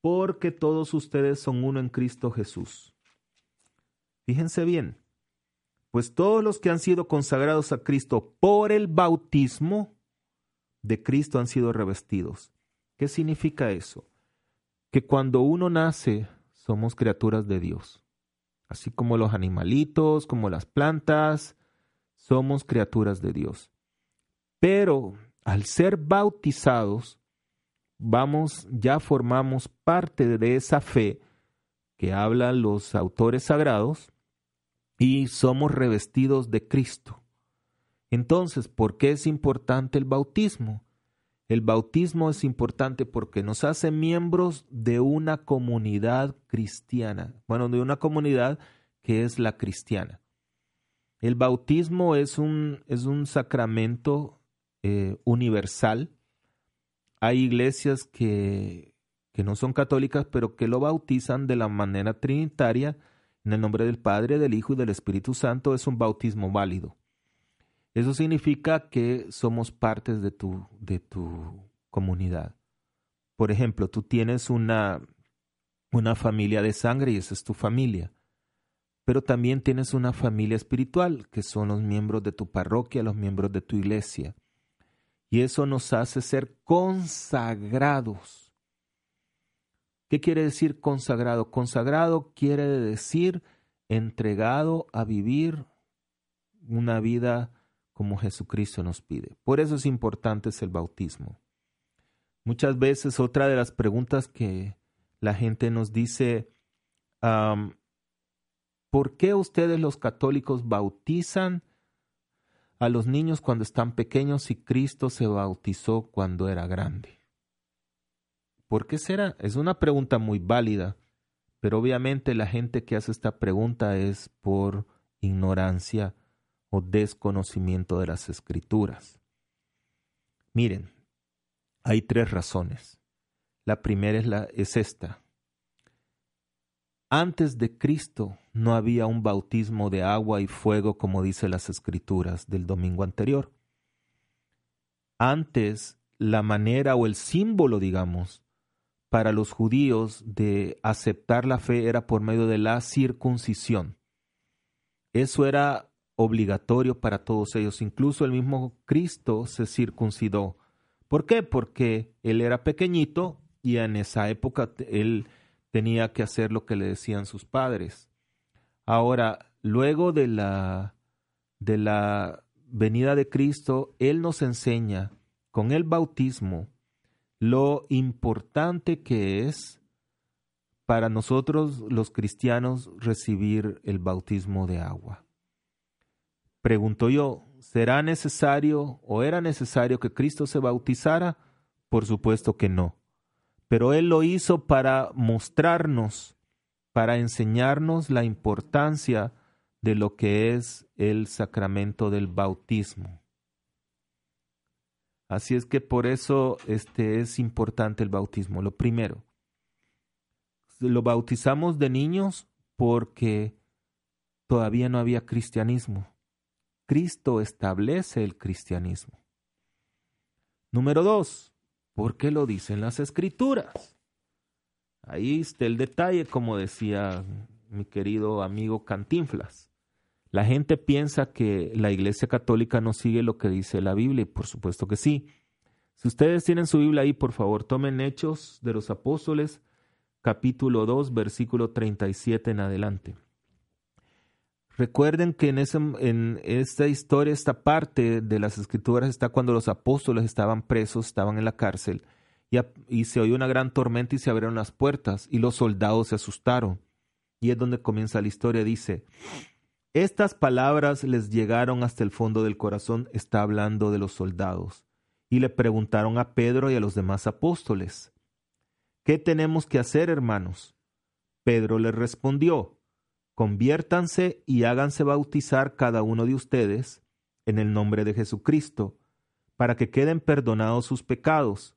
porque todos ustedes son uno en Cristo Jesús. Fíjense bien, pues todos los que han sido consagrados a Cristo por el bautismo de Cristo han sido revestidos. ¿Qué significa eso? Que cuando uno nace somos criaturas de Dios. Así como los animalitos, como las plantas, somos criaturas de Dios. Pero al ser bautizados, vamos, ya formamos parte de esa fe que hablan los autores sagrados y somos revestidos de Cristo. Entonces, ¿por qué es importante el bautismo? El bautismo es importante porque nos hace miembros de una comunidad cristiana, bueno, de una comunidad que es la cristiana. El bautismo es un, es un sacramento eh, universal. Hay iglesias que, que no son católicas, pero que lo bautizan de la manera trinitaria, en el nombre del Padre, del Hijo y del Espíritu Santo. Es un bautismo válido. Eso significa que somos partes de tu, de tu comunidad. Por ejemplo, tú tienes una, una familia de sangre y esa es tu familia. Pero también tienes una familia espiritual, que son los miembros de tu parroquia, los miembros de tu iglesia. Y eso nos hace ser consagrados. ¿Qué quiere decir consagrado? Consagrado quiere decir entregado a vivir una vida como Jesucristo nos pide. Por eso es importante el bautismo. Muchas veces otra de las preguntas que la gente nos dice, ¿por qué ustedes los católicos bautizan a los niños cuando están pequeños si Cristo se bautizó cuando era grande? ¿Por qué será? Es una pregunta muy válida, pero obviamente la gente que hace esta pregunta es por ignorancia o desconocimiento de las escrituras. Miren, hay tres razones. La primera es, la, es esta. Antes de Cristo no había un bautismo de agua y fuego como dice las escrituras del domingo anterior. Antes la manera o el símbolo, digamos, para los judíos de aceptar la fe era por medio de la circuncisión. Eso era obligatorio para todos ellos. Incluso el mismo Cristo se circuncidó. ¿Por qué? Porque él era pequeñito y en esa época él tenía que hacer lo que le decían sus padres. Ahora, luego de la, de la venida de Cristo, Él nos enseña con el bautismo lo importante que es para nosotros los cristianos recibir el bautismo de agua. Pregunto yo, ¿será necesario o era necesario que Cristo se bautizara? Por supuesto que no. Pero Él lo hizo para mostrarnos, para enseñarnos la importancia de lo que es el sacramento del bautismo. Así es que por eso este es importante el bautismo. Lo primero, lo bautizamos de niños porque todavía no había cristianismo. Cristo establece el cristianismo. Número dos, ¿por qué lo dicen las escrituras? Ahí está el detalle, como decía mi querido amigo Cantinflas. La gente piensa que la Iglesia Católica no sigue lo que dice la Biblia, y por supuesto que sí. Si ustedes tienen su Biblia ahí, por favor, tomen Hechos de los Apóstoles, capítulo 2, versículo 37 en adelante. Recuerden que en, ese, en esta historia, esta parte de las escrituras está cuando los apóstoles estaban presos, estaban en la cárcel, y, y se oyó una gran tormenta y se abrieron las puertas, y los soldados se asustaron. Y es donde comienza la historia, dice, estas palabras les llegaron hasta el fondo del corazón, está hablando de los soldados, y le preguntaron a Pedro y a los demás apóstoles, ¿qué tenemos que hacer, hermanos? Pedro les respondió, conviértanse y háganse bautizar cada uno de ustedes en el nombre de Jesucristo, para que queden perdonados sus pecados.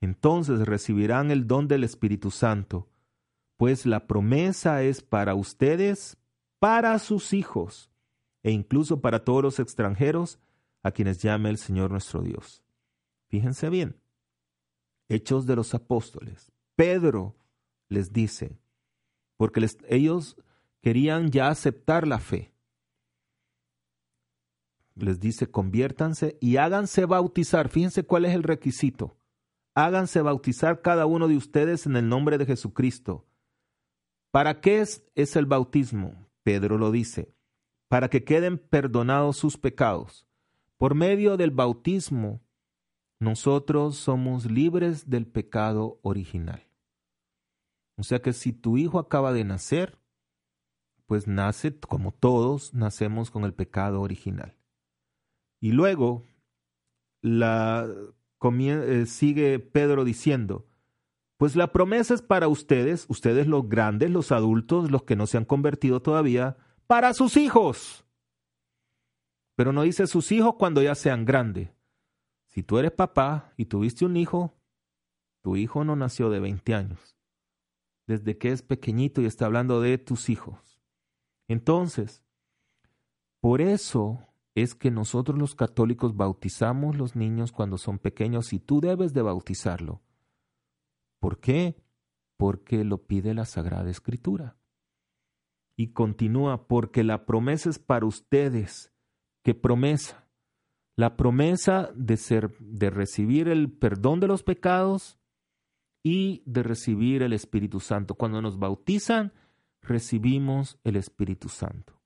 Entonces recibirán el don del Espíritu Santo, pues la promesa es para ustedes, para sus hijos, e incluso para todos los extranjeros a quienes llame el Señor nuestro Dios. Fíjense bien. Hechos de los Apóstoles. Pedro les dice, porque ellos querían ya aceptar la fe. Les dice, conviértanse y háganse bautizar. Fíjense cuál es el requisito. Háganse bautizar cada uno de ustedes en el nombre de Jesucristo. ¿Para qué es, es el bautismo? Pedro lo dice, para que queden perdonados sus pecados. Por medio del bautismo, nosotros somos libres del pecado original. O sea que si tu hijo acaba de nacer, pues nace, como todos, nacemos con el pecado original. Y luego la, eh, sigue Pedro diciendo, pues la promesa es para ustedes, ustedes los grandes, los adultos, los que no se han convertido todavía, para sus hijos. Pero no dice sus hijos cuando ya sean grandes. Si tú eres papá y tuviste un hijo, tu hijo no nació de 20 años. Desde que es pequeñito y está hablando de tus hijos. Entonces, por eso es que nosotros los católicos bautizamos los niños cuando son pequeños y tú debes de bautizarlo. ¿Por qué? Porque lo pide la Sagrada Escritura. Y continúa, porque la promesa es para ustedes. ¿Qué promesa? La promesa de ser, de recibir el perdón de los pecados y de recibir el Espíritu Santo. Cuando nos bautizan, recibimos el Espíritu Santo.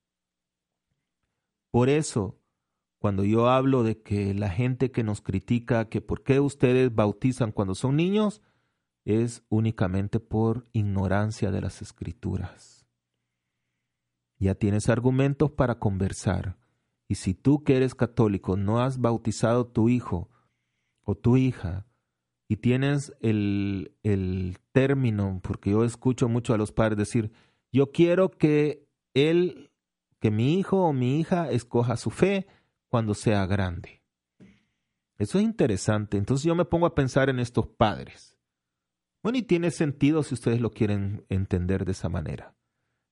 Por eso, cuando yo hablo de que la gente que nos critica que por qué ustedes bautizan cuando son niños, es únicamente por ignorancia de las escrituras. Ya tienes argumentos para conversar. Y si tú que eres católico no has bautizado tu hijo o tu hija y tienes el, el término, porque yo escucho mucho a los padres decir, yo quiero que él, que mi hijo o mi hija escoja su fe cuando sea grande. Eso es interesante. Entonces yo me pongo a pensar en estos padres. Bueno, y tiene sentido si ustedes lo quieren entender de esa manera.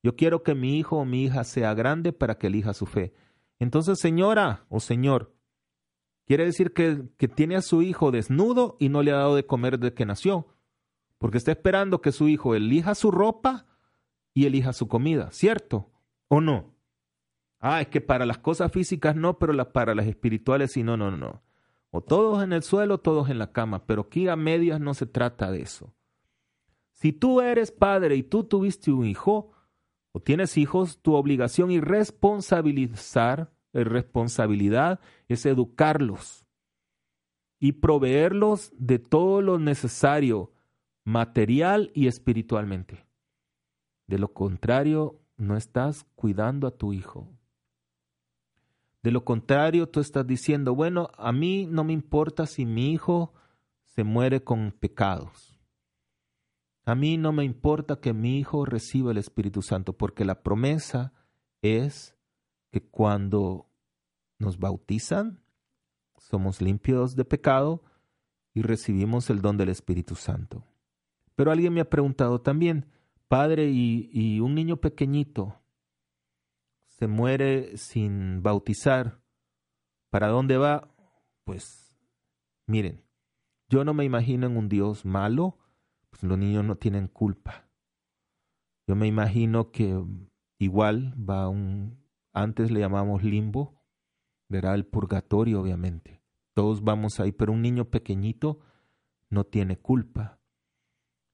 Yo quiero que mi hijo o mi hija sea grande para que elija su fe. Entonces, señora o señor, quiere decir que, que tiene a su hijo desnudo y no le ha dado de comer desde que nació, porque está esperando que su hijo elija su ropa y elija su comida, ¿cierto? ¿O no? Ah, es que para las cosas físicas no, pero para las espirituales sí, no, no, no. O todos en el suelo, todos en la cama, pero aquí a medias no se trata de eso. Si tú eres padre y tú tuviste un hijo o tienes hijos, tu obligación y responsabilizar, eh, responsabilidad es educarlos y proveerlos de todo lo necesario material y espiritualmente. De lo contrario, no estás cuidando a tu hijo. De lo contrario, tú estás diciendo, bueno, a mí no me importa si mi hijo se muere con pecados. A mí no me importa que mi hijo reciba el Espíritu Santo, porque la promesa es que cuando nos bautizan, somos limpios de pecado y recibimos el don del Espíritu Santo. Pero alguien me ha preguntado también, Padre, ¿y, un niño pequeñito se muere sin bautizar, ¿para dónde va? Pues miren, yo no me imagino en un Dios malo, pues los niños no tienen culpa. Yo me imagino que igual va un, antes le llamamos limbo, verá el purgatorio obviamente. Todos vamos ahí, pero un niño pequeñito no tiene culpa.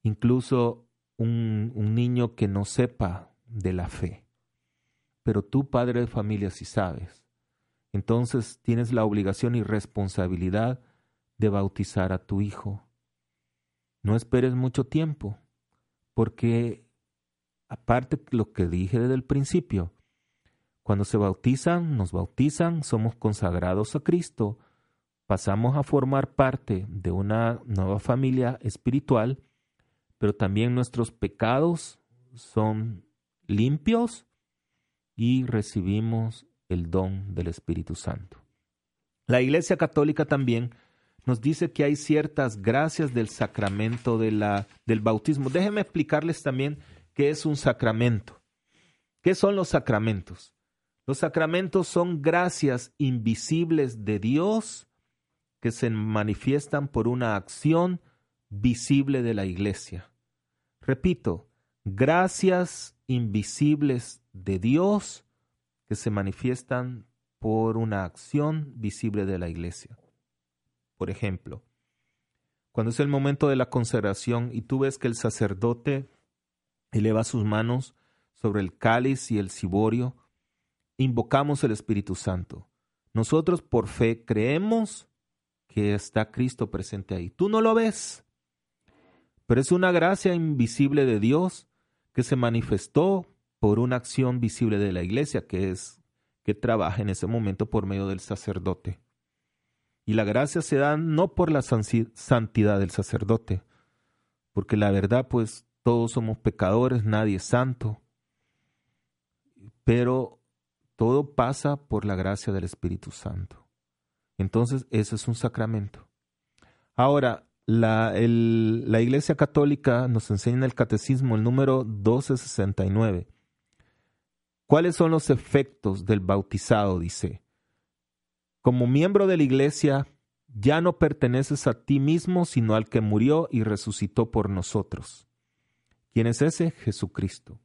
Incluso un, niño que no sepa de la fe pero tú, padre de familia, sí sabes. Entonces tienes la obligación y responsabilidad de bautizar a tu hijo. No esperes mucho tiempo, porque aparte lo que dije desde el principio, cuando se bautizan, nos bautizan, somos consagrados a Cristo, pasamos a formar parte de una nueva familia espiritual, pero también nuestros pecados son limpios y recibimos el don del Espíritu Santo. La Iglesia Católica también nos dice que hay ciertas gracias del sacramento de la, del bautismo. Déjenme explicarles también qué es un sacramento. ¿Qué son los sacramentos? Los sacramentos son gracias invisibles de Dios que se manifiestan por una acción visible de la iglesia. Repito, gracias invisibles de Dios que se manifiestan por una acción visible de la iglesia. Por ejemplo, cuando es el momento de la consagración y tú ves que el sacerdote eleva sus manos sobre el cáliz y el ciborio, invocamos el Espíritu Santo. Nosotros por fe creemos que está Cristo presente ahí. Tú no lo ves, pero es una gracia invisible de Dios que se manifestó por una acción visible de la iglesia, que es que trabaja en ese momento por medio del sacerdote. Y la gracia se da no por la santidad del sacerdote, porque la verdad, pues todos somos pecadores, nadie es santo, pero todo pasa por la gracia del Espíritu Santo. Entonces, eso es un sacramento. Ahora, la, la Iglesia Católica nos enseña en el Catecismo el número 1269. ¿Cuáles son los efectos del bautizado? Dice, como miembro de la Iglesia, ya no perteneces a ti mismo, sino al que murió y resucitó por nosotros. ¿Quién es ese? Jesucristo.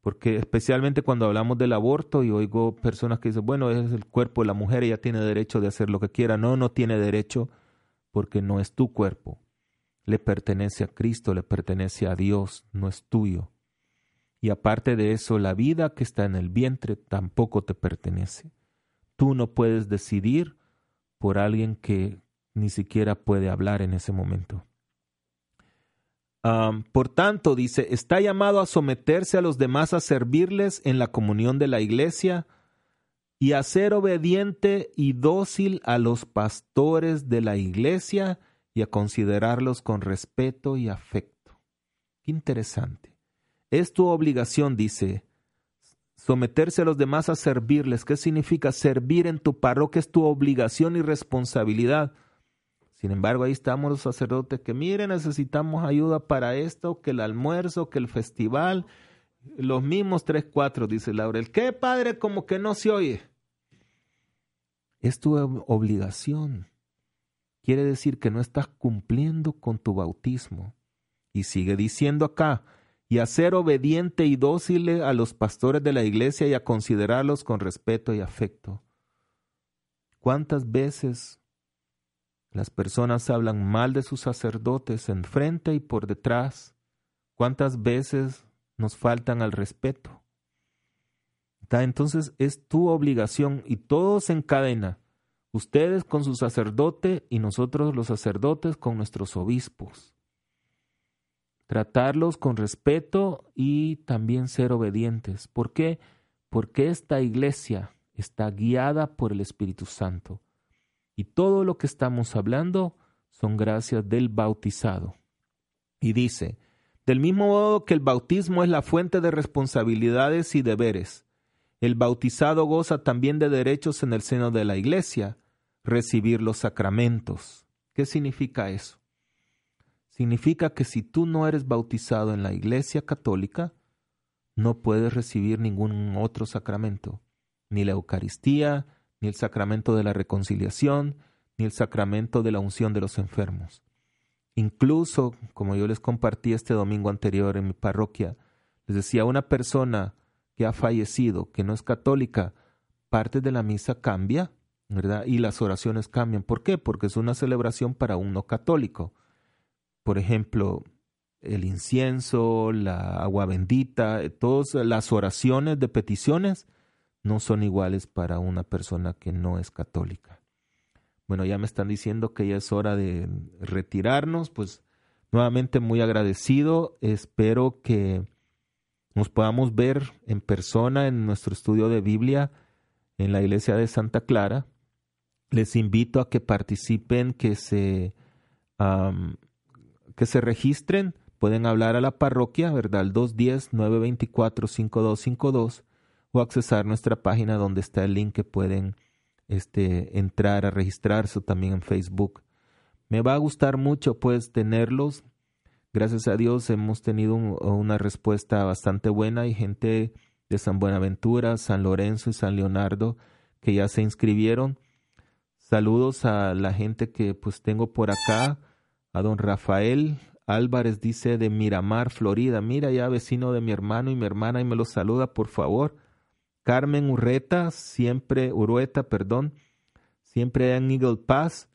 Porque especialmente cuando hablamos del aborto y oigo personas que dicen, bueno, es el cuerpo de la mujer, ella tiene derecho de hacer lo que quiera. No, no tiene derecho porque no es tu cuerpo. Le pertenece a Cristo, le pertenece a Dios, no es tuyo. Y aparte de eso, la vida que está en el vientre tampoco te pertenece. Tú no puedes decidir por alguien que ni siquiera puede hablar en ese momento por tanto, dice, está llamado a someterse a los demás, a servirles en la comunión de la iglesia y a ser obediente y dócil a los pastores de la iglesia y a considerarlos con respeto y afecto. Qué interesante. Es tu obligación, dice, someterse a los demás a servirles. ¿Qué significa servir en tu parroquia? Es tu obligación y responsabilidad. Sin embargo, ahí estamos los sacerdotes que, miren, necesitamos ayuda para esto, que el almuerzo, que el festival, los mismos tres, cuatro, dice Laurel. ¿Qué padre como que no se oye? Es tu obligación. Quiere decir que no estás cumpliendo con tu bautismo. Y sigue diciendo acá, y a ser obediente y dócil a los pastores de la iglesia y a considerarlos con respeto y afecto. ¿Cuántas veces las personas hablan mal de sus sacerdotes enfrente y por detrás. ¿Cuántas veces nos faltan al respeto? Entonces es tu obligación y todos en cadena, ustedes con su sacerdote y nosotros los sacerdotes con nuestros obispos. Tratarlos con respeto y también ser obedientes. ¿Por qué? Porque esta iglesia está guiada por el Espíritu Santo. Y todo lo que estamos hablando son gracias del bautizado. Y dice, del mismo modo que el bautismo es la fuente de responsabilidades y deberes, el bautizado goza también de derechos en el seno de la iglesia, recibir los sacramentos. ¿Qué significa eso? Significa que si tú no eres bautizado en la iglesia católica, no puedes recibir ningún otro sacramento, ni la Eucaristía, ni el sacramento de la reconciliación, ni el sacramento de la unción de los enfermos. Incluso, como yo les compartí este domingo anterior en mi parroquia, les decía, una persona que ha fallecido, que no es católica, parte de la misa cambia, ¿verdad? Y las oraciones cambian. ¿Por qué? Porque es una celebración para un no católico. Por ejemplo, el incienso, la agua bendita, todas las oraciones de peticiones no son iguales para una persona que no es católica. Bueno, ya me están diciendo que ya es hora de retirarnos, pues nuevamente muy agradecido, espero que nos podamos ver en persona en nuestro estudio de Biblia en la iglesia de Santa Clara. Les invito a que participen, que se, que se registren. Pueden hablar a la parroquia, ¿verdad? El 210-924-5252 o accesar nuestra página donde está el link que pueden este, entrar a registrarse también en Facebook. Me va a gustar mucho pues tenerlos. Gracias a Dios hemos tenido una respuesta bastante buena y gente de San Buenaventura, San Lorenzo y San Leonardo que ya se inscribieron. Saludos a la gente que pues tengo por acá, a don Rafael Álvarez dice de Miramar, Florida. Mira ya vecino de mi hermano y mi hermana y me lo saluda, por favor. Carmen Urreta, siempre, Urueta, perdón, siempre en Eagle Pass.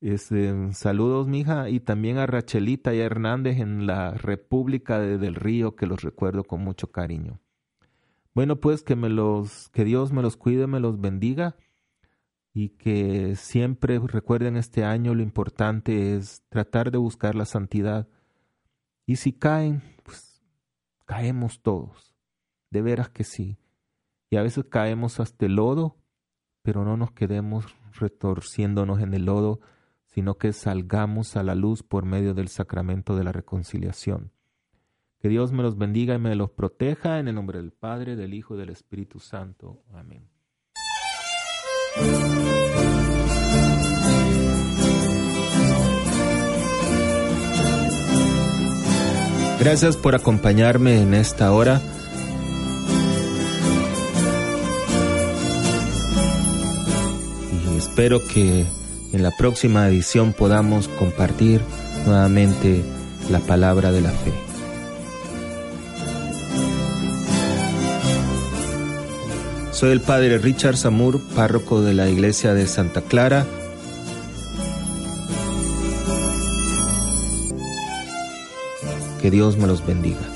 Este, saludos, mija, y también a Rachelita y a Hernández en la República de, del Río, que los recuerdo con mucho cariño. Bueno, pues que me los, que Dios me los cuide, me los bendiga y que siempre recuerden este año lo importante es tratar de buscar la santidad. Y si caen, pues caemos todos. De veras que sí. Y a veces caemos hasta el lodo, pero no nos quedemos retorciéndonos en el lodo, sino que salgamos a la luz por medio del sacramento de la reconciliación. Que Dios me los bendiga y me los proteja en el nombre del Padre, del Hijo y del Espíritu Santo. Amén. Gracias por acompañarme en esta hora. Espero que en la próxima edición podamos compartir nuevamente la palabra de la fe. Soy el padre Richard Samur, párroco de la iglesia de Santa Clara. Que Dios me los bendiga.